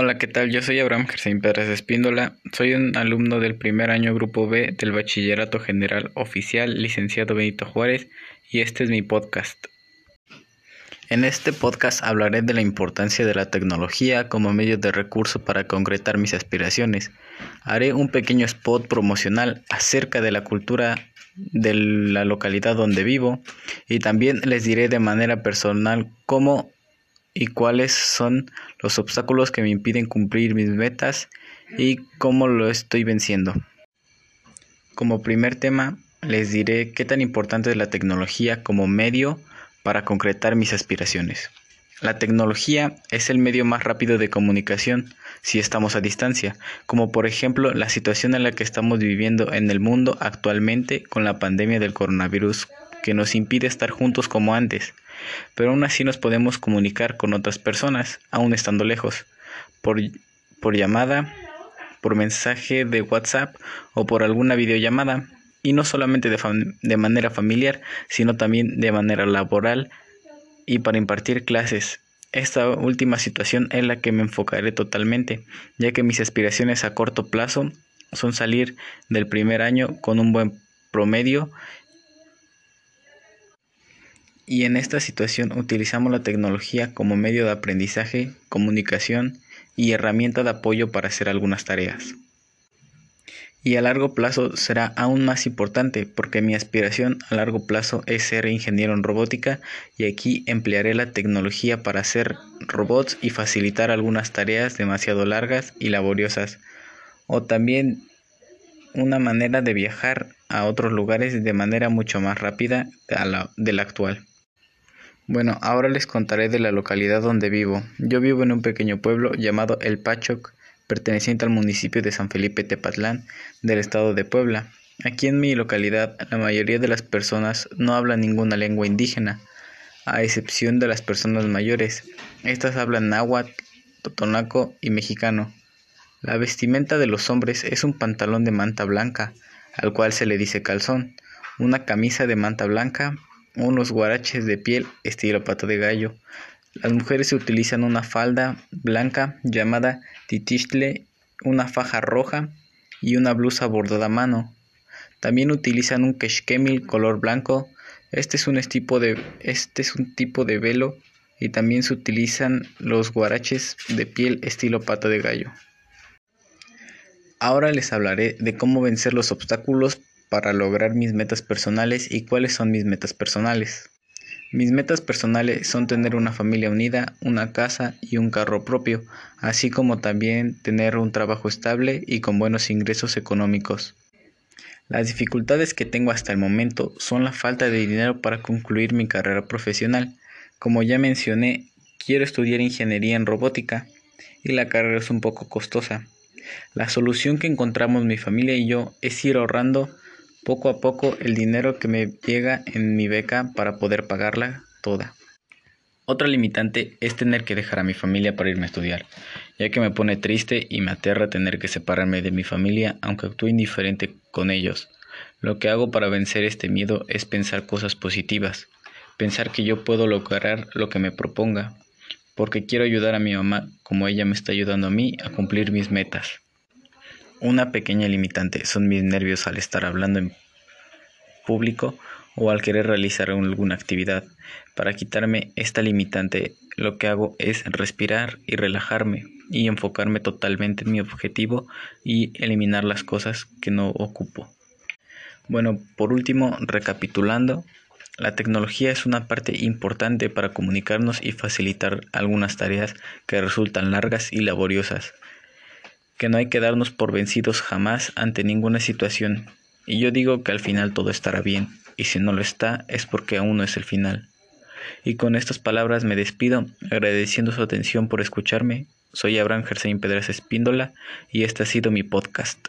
Hola, ¿qué tal? Yo soy Abraham Gersain Pérez Espíndola. Soy un alumno del primer año Grupo B del Bachillerato General Oficial, licenciado Benito Juárez, y este es mi podcast. En este podcast hablaré de la importancia de la tecnología como medio de recurso para concretar mis aspiraciones. Haré un pequeño spot promocional acerca de la cultura de la localidad donde vivo y también les diré de manera personal cómo y cuáles son los obstáculos que me impiden cumplir mis metas y cómo lo estoy venciendo. Como primer tema, les diré qué tan importante es la tecnología como medio para concretar mis aspiraciones. La tecnología es el medio más rápido de comunicación si estamos a distancia, como por ejemplo la situación en la que estamos viviendo en el mundo actualmente con la pandemia del coronavirus que nos impide estar juntos como antes pero aún así nos podemos comunicar con otras personas, aún estando lejos, por, por llamada, por mensaje de WhatsApp o por alguna videollamada, y no solamente de, de manera familiar, sino también de manera laboral y para impartir clases. Esta última situación es la que me enfocaré totalmente, ya que mis aspiraciones a corto plazo son salir del primer año con un buen promedio y en esta situación utilizamos la tecnología como medio de aprendizaje, comunicación y herramienta de apoyo para hacer algunas tareas. Y a largo plazo será aún más importante porque mi aspiración a largo plazo es ser ingeniero en robótica y aquí emplearé la tecnología para hacer robots y facilitar algunas tareas demasiado largas y laboriosas o también una manera de viajar a otros lugares de manera mucho más rápida de la actual. Bueno, ahora les contaré de la localidad donde vivo. Yo vivo en un pequeño pueblo llamado El Pachoc, perteneciente al municipio de San Felipe Tepatlán, del estado de Puebla. Aquí en mi localidad, la mayoría de las personas no hablan ninguna lengua indígena, a excepción de las personas mayores. Estas hablan náhuatl, totonaco y mexicano. La vestimenta de los hombres es un pantalón de manta blanca, al cual se le dice calzón, una camisa de manta blanca, unos guaraches de piel estilo pato de gallo. Las mujeres utilizan una falda blanca llamada titistle, una faja roja y una blusa bordada a mano. También utilizan un keshkemil color blanco. Este es un tipo de este es un tipo de velo y también se utilizan los guaraches de piel estilo pato de gallo. Ahora les hablaré de cómo vencer los obstáculos para lograr mis metas personales y cuáles son mis metas personales. Mis metas personales son tener una familia unida, una casa y un carro propio, así como también tener un trabajo estable y con buenos ingresos económicos. Las dificultades que tengo hasta el momento son la falta de dinero para concluir mi carrera profesional. Como ya mencioné, quiero estudiar ingeniería en robótica y la carrera es un poco costosa. La solución que encontramos mi familia y yo es ir ahorrando poco a poco el dinero que me llega en mi beca para poder pagarla toda. Otra limitante es tener que dejar a mi familia para irme a estudiar, ya que me pone triste y me aterra tener que separarme de mi familia aunque actúe indiferente con ellos. Lo que hago para vencer este miedo es pensar cosas positivas, pensar que yo puedo lograr lo que me proponga, porque quiero ayudar a mi mamá como ella me está ayudando a mí a cumplir mis metas. Una pequeña limitante son mis nervios al estar hablando en público o al querer realizar alguna actividad. Para quitarme esta limitante, lo que hago es respirar y relajarme y enfocarme totalmente en mi objetivo y eliminar las cosas que no ocupo. Bueno, por último, recapitulando, la tecnología es una parte importante para comunicarnos y facilitar algunas tareas que resultan largas y laboriosas que no hay que darnos por vencidos jamás ante ninguna situación, y yo digo que al final todo estará bien, y si no lo está es porque aún no es el final. Y con estas palabras me despido, agradeciendo su atención por escucharme. Soy Abraham Gersain Pedras Espíndola y este ha sido mi podcast.